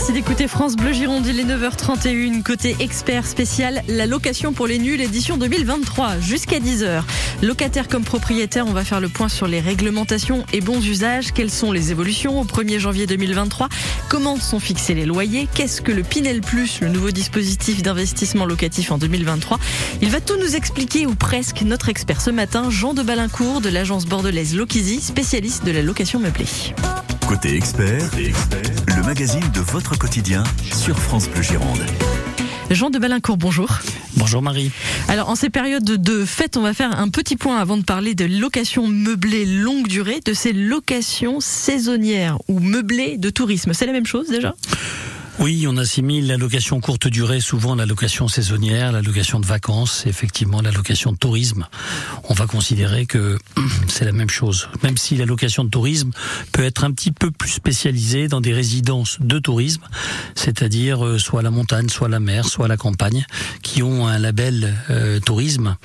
Merci d'écouter France Bleu Gironde, il est 9h31, côté expert spécial, la location pour les nuls, édition 2023, jusqu'à 10h. Locataire comme propriétaire, on va faire le point sur les réglementations et bons usages. Quelles sont les évolutions au 1er janvier 2023 Comment sont fixés les loyers? Qu'est-ce que le Pinel Plus, le nouveau dispositif d'investissement locatif en 2023 Il va tout nous expliquer, ou presque, notre expert ce matin, Jean de Balincourt de l'agence bordelaise Lokizi, spécialiste de la location meublée. Côté expert, le magazine de votre quotidien sur France Bleu Gironde. Jean de Balincourt, bonjour. Bonjour Marie. Alors en ces périodes de fête, on va faire un petit point avant de parler de location meublée longue durée, de ces locations saisonnières ou meublées de tourisme. C'est la même chose déjà? Oui, on assimile la location courte durée souvent la location saisonnière, la location de vacances, effectivement la location de tourisme. On va considérer que c'est la même chose, même si la location de tourisme peut être un petit peu plus spécialisée dans des résidences de tourisme, c'est-à-dire euh, soit la montagne, soit la mer, soit la campagne, qui ont un label euh, tourisme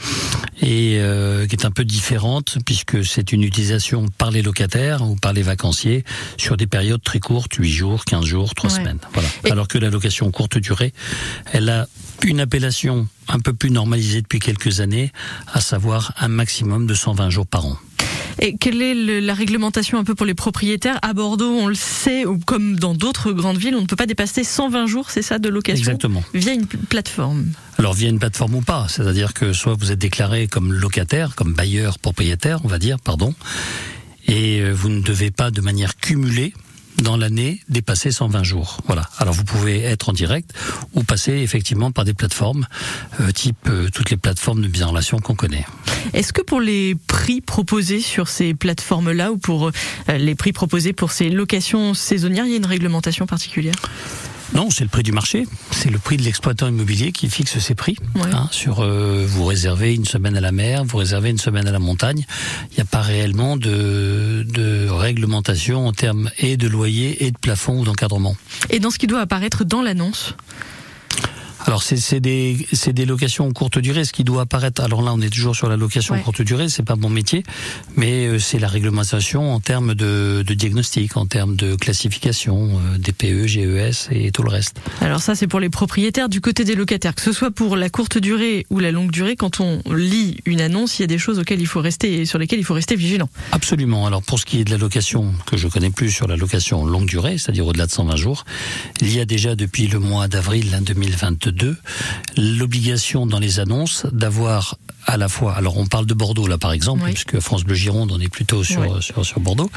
et euh, qui est un peu différente puisque c'est une utilisation par les locataires ou par les vacanciers sur des périodes très courtes, 8 jours, 15 jours, 3 semaines. Voilà alors que la location courte durée, elle a une appellation un peu plus normalisée depuis quelques années, à savoir un maximum de 120 jours par an. Et quelle est la réglementation un peu pour les propriétaires À Bordeaux, on le sait, ou comme dans d'autres grandes villes, on ne peut pas dépasser 120 jours, c'est ça, de location Exactement. Via une plateforme. Alors via une plateforme ou pas, c'est-à-dire que soit vous êtes déclaré comme locataire, comme bailleur propriétaire, on va dire, pardon, et euh, vous ne devez pas de manière cumulée dans l'année dépasser 120 jours. Voilà. Alors vous pouvez être en direct ou passer effectivement par des plateformes euh, type euh, toutes les plateformes de mise en relation qu'on connaît. Est-ce que pour les prix proposés sur ces plateformes-là ou pour euh, les prix proposés pour ces locations saisonnières, il y a une réglementation particulière? Non, c'est le prix du marché. C'est le prix de l'exploitant immobilier qui fixe ses prix. Hein, sur euh, vous réservez une semaine à la mer, vous réservez une semaine à la montagne. Il n'y a pas réellement de, de réglementation en termes et de loyer et de plafond ou d'encadrement. Et dans ce qui doit apparaître dans l'annonce alors c'est des, des locations courte durée, ce qui doit apparaître. Alors là, on est toujours sur la location courte durée, c'est pas mon métier, mais euh, c'est la réglementation en termes de, de, diagnostic, en termes de classification, euh, DPE, GES et tout le reste. Alors ça, c'est pour les propriétaires. Du côté des locataires, que ce soit pour la courte durée ou la longue durée, quand on lit une annonce, il y a des choses auxquelles il faut rester, sur lesquelles il faut rester vigilant. Absolument. Alors pour ce qui est de la location, que je connais plus sur la location longue durée, c'est-à-dire au-delà de 120 jours, il y a déjà depuis le mois d'avril 2022 l'obligation dans les annonces d'avoir à la fois, alors on parle de Bordeaux là par exemple, puisque France Bleu Gironde, on est plutôt sur, sur, Bordeaux.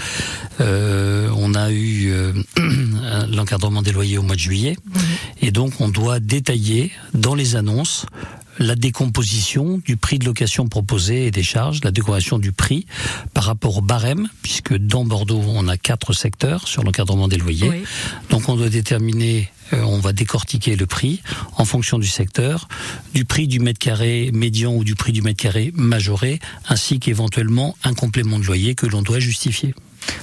Euh, on a eu euh, l'encadrement des loyers au mois de juillet, et donc on doit détailler dans les annonces la décomposition du prix de location proposé et des charges, la décoration du prix par rapport au barème, puisque dans Bordeaux, on a quatre secteurs sur l'encadrement des loyers. Donc on doit déterminer euh, on va décortiquer le prix en fonction du secteur, du prix du mètre carré médian ou du prix du mètre carré majoré, ainsi qu'éventuellement un complément de loyer que l'on doit justifier.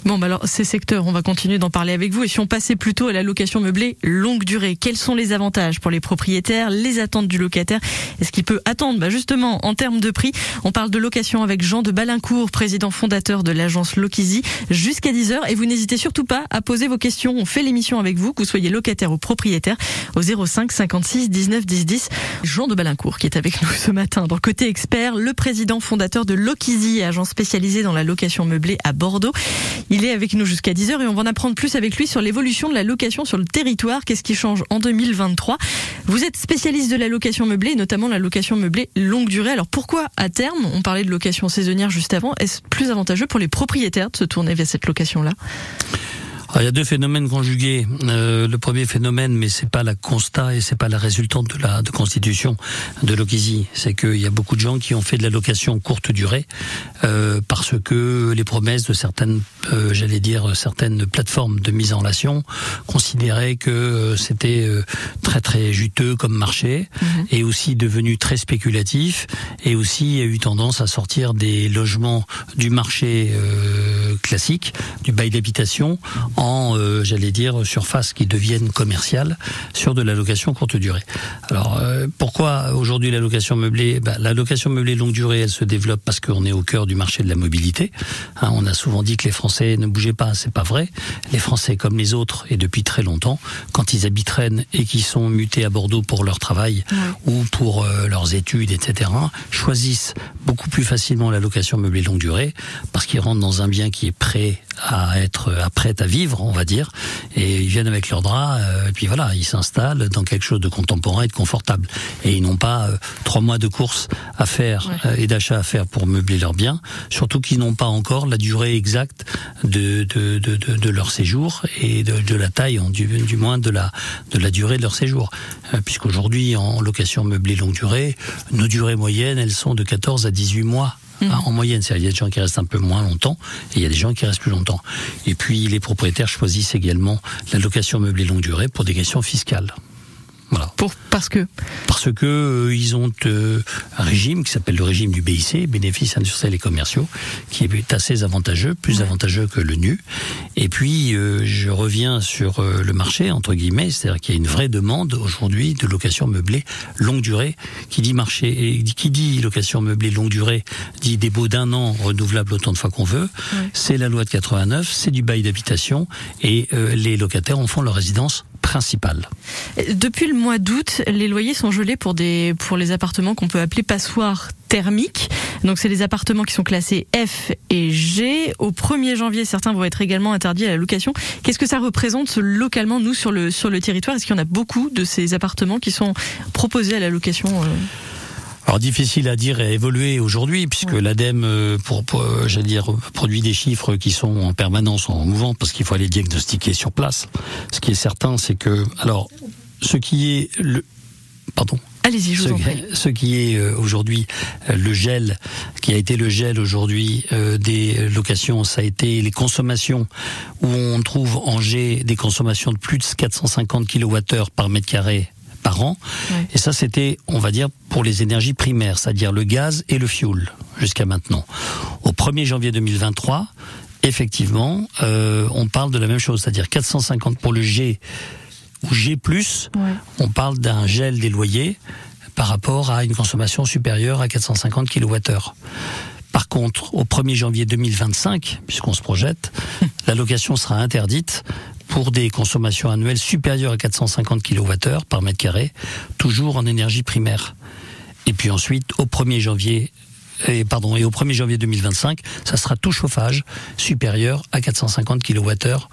Bon, bah alors ces secteurs, on va continuer d'en parler avec vous. Et si on passait plutôt à la location meublée longue durée, quels sont les avantages pour les propriétaires, les attentes du locataire? Est-ce qu'il peut attendre? Bah Justement, en termes de prix, on parle de location avec Jean de Balincourt, président fondateur de l'agence Lokizi, jusqu'à 10h. Et vous n'hésitez surtout pas à poser vos questions. On fait l'émission avec vous, que vous soyez locataire ou propriétaire, au 05 56 19 10 10. Jean de Balincourt qui est avec nous ce matin. Dans Côté Expert, le président fondateur de Lokizi, agence spécialisée dans la location meublée à Bordeaux. Il est avec nous jusqu'à 10h et on va en apprendre plus avec lui sur l'évolution de la location sur le territoire. Qu'est-ce qui change en 2023 Vous êtes spécialiste de la location meublée, notamment la location meublée longue durée. Alors pourquoi à terme, on parlait de location saisonnière juste avant, est-ce plus avantageux pour les propriétaires de se tourner vers cette location-là? Il y a deux phénomènes conjugués. Euh, le premier phénomène, mais c'est pas la constat et c'est pas la résultante de la de constitution de l'Okisi, c'est qu'il y a beaucoup de gens qui ont fait de la location courte durée euh, parce que les promesses de certaines, euh, j'allais dire certaines plateformes de mise en relation considéraient que euh, c'était euh, très très juteux comme marché mhm. et aussi devenu très spéculatif et aussi a eu tendance à sortir des logements du marché classique, du bail d'habitation, en, euh, j'allais dire, surfaces qui deviennent commerciales sur de la location courte durée. Alors, euh, pourquoi aujourd'hui la location meublée ben, La location meublée longue durée, elle se développe parce qu'on est au cœur du marché de la mobilité. Hein, on a souvent dit que les Français ne bougeaient pas, c'est pas vrai. Les Français, comme les autres, et depuis très longtemps, quand ils habitent Rennes et qui sont mutés à Bordeaux pour leur travail ou pour euh, leurs études, etc., choisissent beaucoup plus facilement la location meublée longue durée parce qu'ils rentrent dans un bien qui est prêt à être prêt à vivre, on va dire, et ils viennent avec leurs draps, euh, et puis voilà, ils s'installent dans quelque chose de contemporain et de confortable. Et ils n'ont pas euh, trois mois de course à faire euh, et d'achat à faire pour meubler leurs biens, surtout qu'ils n'ont pas encore la durée exacte de, de, de, de, de leur séjour et de, de la taille, du, du moins de la, de la durée de leur séjour. Puisqu'aujourd'hui, en location meublée longue durée, nos durées moyennes, elles sont de 14 à 18 mois Mmh. en moyenne. Il y a des gens qui restent un peu moins longtemps et il y a des gens qui restent plus longtemps. Et puis les propriétaires choisissent également la location meublée longue durée pour des questions fiscales. Voilà. Pour, parce que Parce que euh, ils ont euh, un régime qui s'appelle le régime du BIC, bénéfices industriels et commerciaux, qui est assez avantageux, plus avantageux que le NU. Et puis euh, je reviens sur le marché entre guillemets, c'est-à-dire qu'il y a une vraie demande aujourd'hui de location meublée longue durée. Qui dit marché et qui dit location meublée longue durée dit des baux d'un an renouvelables autant de fois qu'on veut. C'est la loi de 89, c'est du bail d'habitation et les locataires en font leur résidence Depuis le mois d'août, les loyers sont gelés pour des pour les appartements qu'on peut appeler passoires thermiques. Donc c'est les appartements qui sont classés F et G. Au 1er janvier, certains vont être également interdits à la location. Qu'est-ce que ça représente localement nous sur le sur le territoire? Est-ce qu'il y en a beaucoup de ces appartements qui sont proposés à la location euh? Alors difficile à dire et à évoluer aujourd'hui puisque l'ADEME euh, pour, euh, j'allais dire produit des chiffres qui sont en permanence en mouvement parce qu'il faut aller diagnostiquer sur place. Ce qui est certain c'est que alors ce qui est le pardon Allez-y, je vous ce, en prie. Ce qui est euh, aujourd'hui le gel, qui a été le gel aujourd'hui des locations, ça a été les consommations où on trouve en G des consommations de plus de 450 kWh par mètre carré par an. Ouais. Et ça, c'était, on va dire, pour les énergies primaires, c'est-à-dire le gaz et le fioul, jusqu'à maintenant. Au 1er janvier 2023, effectivement, euh, on parle de la même chose, c'est-à-dire 450 pour le G ou G+, ouais. on parle d'un gel des loyers par rapport à une consommation supérieure à 450 kWh. Par contre, au 1er janvier 2025, puisqu'on se projette, la location sera interdite pour des consommations annuelles supérieures à 450 kWh par mètre carré, toujours en énergie primaire. Et puis ensuite, au 1er janvier et pardon, et au 1er janvier 2025, ça sera tout chauffage supérieur à 450 kWh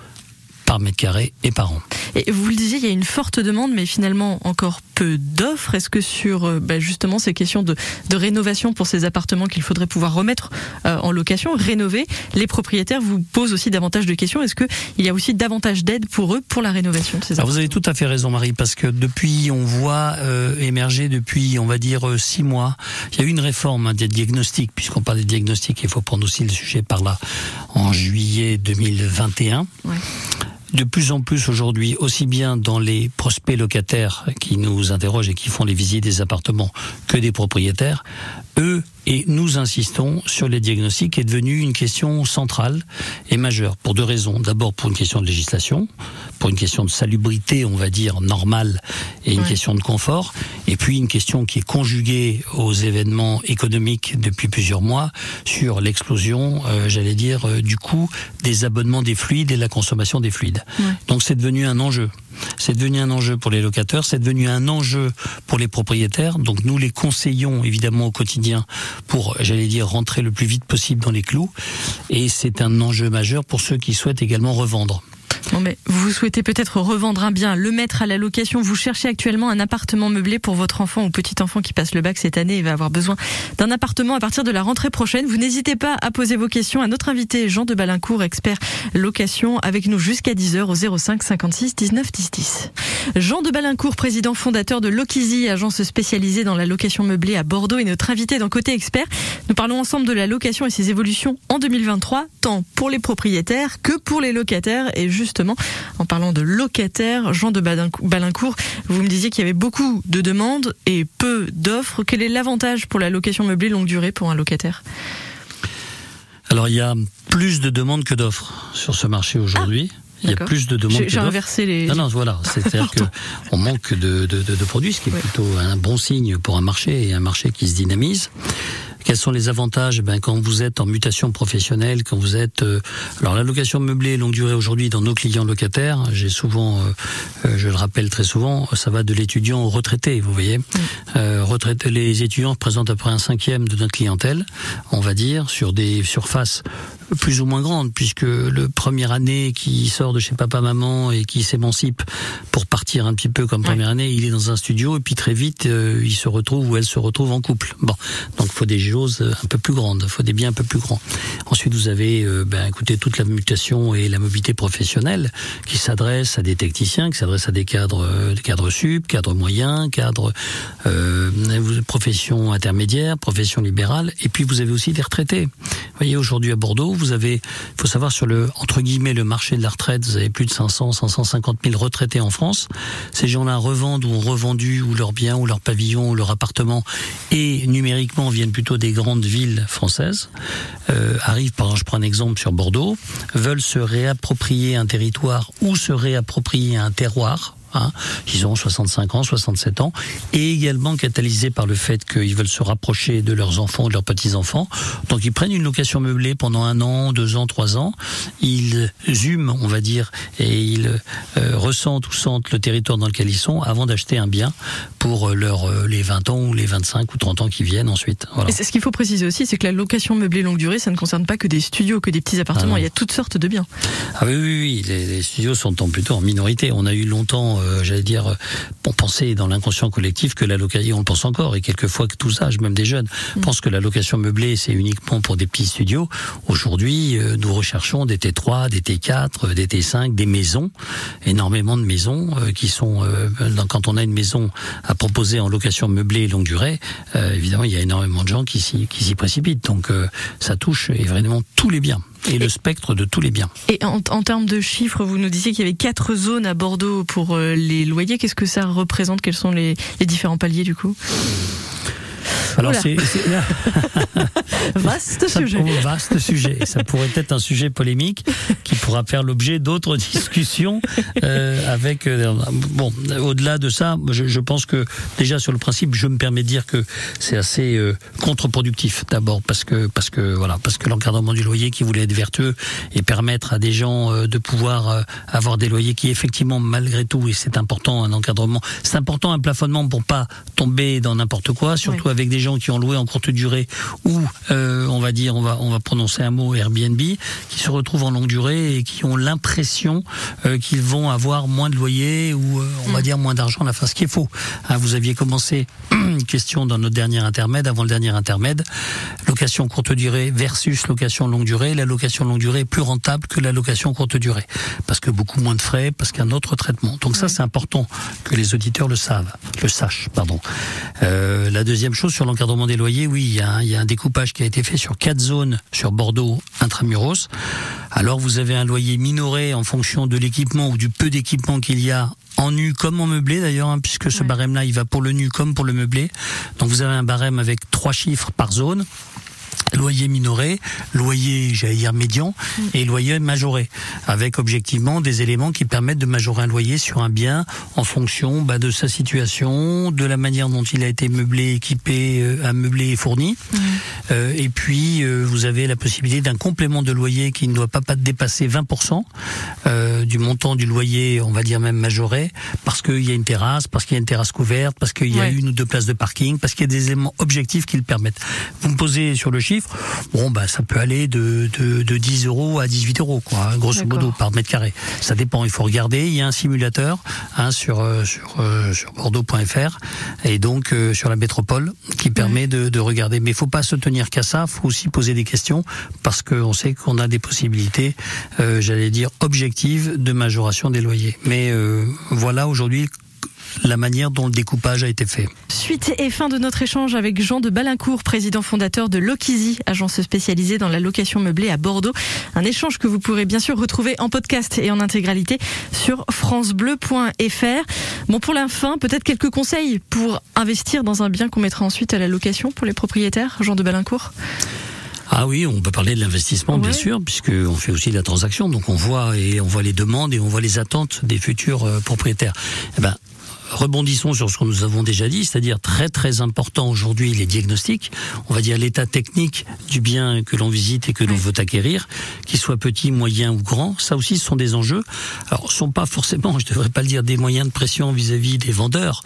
par mètre carré et par an. Et vous le disiez, il y a une forte demande, mais finalement encore peu d'offres. Est-ce que sur bah, justement ces questions de, de, rénovation pour ces appartements qu'il faudrait pouvoir remettre euh, en location, rénover, les propriétaires vous posent aussi davantage de questions Est-ce qu'il y a aussi davantage d'aide pour eux pour la rénovation de ces Alors Vous avez tout à fait raison, Marie, parce que depuis, on voit euh, émerger depuis, on va dire, euh, six mois, il y a eu une réforme hein, des diagnostics, puisqu'on parle des diagnostics, il faut prendre aussi le sujet par là, en juillet 2021. Ouais de plus en plus aujourd'hui, aussi bien dans les prospects locataires qui nous interrogent et qui font les visites des appartements que des propriétaires, eux et nous insistons sur les diagnostics est devenu une question centrale et majeure pour deux raisons. D'abord pour une question de législation, pour une question de salubrité, on va dire, normale, et une ouais. question de confort, et puis une question qui est conjuguée aux événements économiques depuis plusieurs mois sur l'explosion, euh, j'allais dire, euh, du coût des abonnements des fluides et de la consommation des fluides. Ouais. Donc c'est devenu un enjeu. C'est devenu un enjeu pour les locataires, c'est devenu un enjeu pour les propriétaires. Donc nous les conseillons évidemment au quotidien pour, j'allais dire, rentrer le plus vite possible dans les clous. Et c'est un enjeu majeur pour ceux qui souhaitent également revendre. Bon, mais vous souhaitez peut-être revendre un bien, le mettre à la location. Vous cherchez actuellement un appartement meublé pour votre enfant ou petit enfant qui passe le bac cette année et va avoir besoin d'un appartement à partir de la rentrée prochaine. Vous n'hésitez pas à poser vos questions à notre invité Jean de Balincourt, expert location, avec nous jusqu'à 10h au 05 56 19 10 10. Jean de Balincourt, président fondateur de Lokizy, agence spécialisée dans la location meublée à Bordeaux, est notre invité dans Côté Expert. Nous parlons ensemble de la location et ses évolutions en 2023, tant pour les propriétaires que pour les locataires. Et justement, en parlant de locataires, Jean de Balincourt, vous me disiez qu'il y avait beaucoup de demandes et peu d'offres. Quel est l'avantage pour la location meublée longue durée pour un locataire? Alors il y a plus de demandes que d'offres sur ce marché aujourd'hui. Ah, il y a plus de demandes J'ai inversé les. Non, non, voilà. C'est-à-dire qu'on manque de, de, de, de produits, ce qui est plutôt un bon signe pour un marché et un marché qui se dynamise. Quels sont les avantages ben, Quand vous êtes en mutation professionnelle, quand vous êtes... euh, alors la location meublée longue durée aujourd'hui dans nos clients locataires, j'ai souvent, euh, euh, je le rappelle très souvent, ça va de l'étudiant au retraité, vous voyez. Euh, retraité, les étudiants représentent à peu près un cinquième de notre clientèle, on va dire, sur des surfaces plus ou moins grandes, puisque le première année qui sort de chez papa-maman et qui s'émancipe pour partir un petit peu comme première année, il est dans un studio et puis très vite il se retrouve ou elle se retrouve en couple. Bon, donc faut des choses euh, un peu plus grandes, faut des biens un peu plus grands. Ensuite vous avez, euh, ben, écoutez, toute la mutation et la mobilité professionnelle qui s'adresse à des techniciens, qui s'adresse à des cadres, euh, cadres sup, cadres moyens, cadres euh, profession intermédiaire, profession libérale, et puis vous avez aussi des retraités. Vous voyez, aujourd'hui à Bordeaux, vous avez, il faut savoir sur le entre guillemets le marché de la retraite, vous avez plus de 500, 550 000 retraités en France. Ces gens-là revendent ou ont revendu ou leurs biens ou leur pavillon ou leur appartement et numériquement viennent plutôt des grandes villes françaises. Euh, arrivent, par je prends un exemple sur Bordeaux, veulent se réapproprier un territoire ou se réapproprier un terroir. Hein, ils ont 65 ans, 67 ans, et également catalysés par le fait qu'ils veulent se rapprocher de leurs enfants, de leurs petits-enfants. Donc ils prennent une location meublée pendant un an, deux ans, trois ans. Ils hument, on va dire, et ils euh, ressentent ou sentent le territoire dans lequel ils sont avant d'acheter un bien pour euh, leur, euh, les 20 ans ou les 25 ou 30 ans qui viennent ensuite. Voilà. Et ce qu'il faut préciser aussi, c'est que la location meublée longue durée, ça ne concerne pas que des studios, que des petits appartements. Ah. Il y a toutes sortes de biens. Ah oui, oui, oui. Les, les studios sont en, plutôt en minorité. On a eu longtemps, euh, j'allais dire, euh, on pensait dans l'inconscient collectif que la location, on le pense encore, et quelquefois que tous âges, même des jeunes, pensent que la location meublée, c'est uniquement pour des petits studios. Aujourd'hui, euh, nous recherchons des T3, des T4, euh, des T5, des maisons, énormément de maisons euh, qui sont, dans- quand on a une maison à proposer en location meublée longue durée, évidemment, il y a énormément de gens qui s'y, précipitent. Donc, ça touche euh, vraiment tous les biens et le spectre de tous les biens. Et en, termes de chiffres, vous nous disiez qu'il y avait quatre zones à Bordeaux pour euh, les loyers. Qu'est-ce que ça représente? Quels sont les différents paliers du coup? Alors c'est Vaste ça, sujet. vaste sujet. Ça pourrait être un sujet polémique qui pourra faire l'objet d'autres discussions euh, avec. euh, bon, au-delà de ça, je, je pense que déjà sur le principe, je me permets de dire que c'est assez euh, contre-productif d'abord parce que parce que voilà parce que l'encadrement du loyer qui voulait être vertueux et permettre à des gens euh, de pouvoir avoir des loyers qui effectivement malgré tout et c'est important un encadrement, c'est important un plafonnement pour pas tomber dans n'importe quoi, surtout avec des gens qui ont loué en courte durée ou euh, on va dire on va on va prononcer un mot Airbnb qui se retrouvent en longue durée et qui ont l'impression euh, qu'ils vont avoir moins de loyer ou euh, on va dire moins d'argent à la fin, ce qui est faux. Hein, vous aviez commencé une question dans notre dernier intermède, avant le dernier intermède, location courte durée versus location longue durée. La location longue durée est plus rentable que la location courte durée parce que beaucoup moins de frais, parce qu'un autre traitement. Donc ça, c'est important que les auditeurs le savent, le sachent, pardon. La deuxième chose sur l'encadrement des loyers, oui, il y, a un, il y a un découpage qui a été fait sur quatre zones sur Bordeaux intramuros. Alors vous avez un loyer minoré en fonction de l'équipement ou du peu d'équipement qu'il y a en nu comme en meublé d'ailleurs, hein, puisque ce Ouais. barème-là, il va pour le nu comme pour le meublé. Donc vous avez un barème avec trois chiffres par zone. Loyer minoré, loyer, j'allais dire médian, et loyer majoré, avec objectivement des éléments qui permettent de majorer un loyer sur un bien en fonction bah, de sa situation, de la manière dont il a été meublé, équipé, euh, ameublé et fourni. Euh, et puis, euh, vous avez la possibilité d'un complément de loyer qui ne doit pas, pas dépasser 20% euh, du montant du loyer, on va dire même majoré, parce qu'il y a une terrasse, parce qu'il y a une terrasse couverte, parce qu'il y a Ouais. une ou deux places de parking, parce qu'il y a des éléments objectifs qui le permettent. Vous me posez sur le chiffre, bon, bah, ça peut aller de, de, de 10 euros à 18 euros, quoi, hein, grosso modo, par mètre carré. Ça dépend, il faut regarder. Il y a un simulateur hein, sur, euh, sur, euh, sur bordeaux.fr et donc euh, sur la métropole qui permet de, de regarder. Mais il faut pas se tenir qu'à ça, faut aussi poser des questions parce qu'on sait qu'on a des possibilités, euh, j'allais dire, objectives de majoration des loyers. Mais voilà aujourd'hui la manière dont le découpage a été fait. Suite et fin de notre échange avec Jean de Balincourt, président fondateur de Lokizy, agence spécialisée dans la location meublée à Bordeaux. Un échange que vous pourrez bien sûr retrouver en podcast et en intégralité sur francebleu.fr. Bon, pour la fin, peut-être quelques conseils pour investir dans un bien qu'on mettra ensuite à la location pour les propriétaires, Jean de Balincourt? Ah oui, on peut parler de l'investissement, bien sûr, puisqu'on fait aussi la transaction. Donc on voit et on voit les demandes et on voit les attentes des futurs euh, propriétaires. Eh ben, rebondissons sur ce que nous avons déjà dit, c'est-à-dire très très important aujourd'hui les diagnostics, on va dire l'état technique du bien que l'on visite et que l'on veut acquérir, qu'il soit petit, moyen ou grand, ça aussi ce sont des enjeux. Alors ce sont pas forcément, je devrais pas le dire, des moyens de pression vis-à-vis des vendeurs,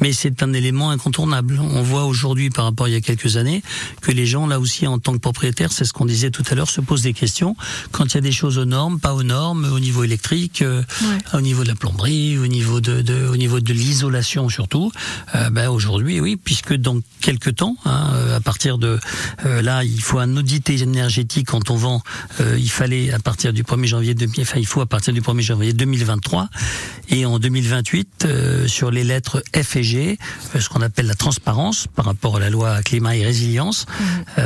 mais c'est un élément incontournable. On voit aujourd'hui par rapport à il y a quelques années que les gens là aussi en tant que propriétaires, c'est ce qu'on disait tout à l'heure, se posent des questions quand il y a des choses aux normes, pas aux normes, au niveau électrique, euh, au niveau de la plomberie, au niveau de, de au niveau de l'isolation surtout, euh, ben aujourd'hui, oui, puisque dans quelques temps, hein, euh, à partir de euh, là, il faut un audit énergétique quand on vend. il fallait à partir du 1er janvier, enfin, il faut à partir du 1er janvier 2023 et en 2028 sur les lettres F et G, ce qu'on appelle la transparence par rapport à la loi climat et résilience. Mmh.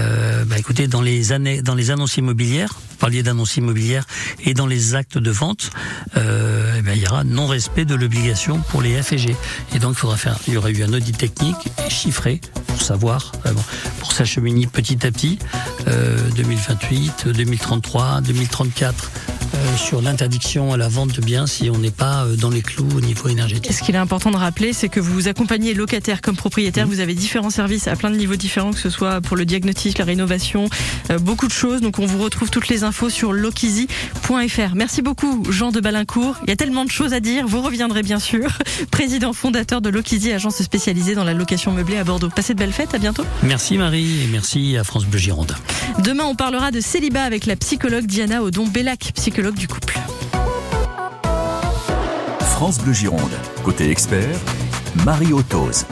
Ben, écoutez, dans les années, dans les annonces immobilières, vous parliez d'annonces immobilières et dans les actes de vente, eh ben, il y aura non-respect de l'obligation pour les F et G. Et donc, il faudra faire, y aurait eu un audit technique chiffré pour savoir, euh, pour s'acheminer petit à petit, 2028, 2033, 2034 sur l'interdiction à la vente de biens si on n'est pas euh, dans les clous au niveau énergétique. ce qu'il est important de rappeler, c'est que vous accompagnez locataire comme propriétaire. Vous avez différents services à plein de niveaux différents, que ce soit pour le diagnostic, la rénovation, euh, beaucoup de choses. Donc on vous retrouve toutes les infos sur lokizi.fr. Merci beaucoup Jean de Balincourt. Il y a tellement de choses à dire. Vous reviendrez bien sûr. Président fondateur de Lokizi, agence spécialisée dans la location meublée à Bordeaux. Passez de belles fêtes. À bientôt. Merci Marie et merci à France Bleu Gironde. Demain, on parlera de célibat avec la psychologue Diana Odon-Bellac, psychologue du couple. France Bleu Gironde. Côté expert, Marie Autos.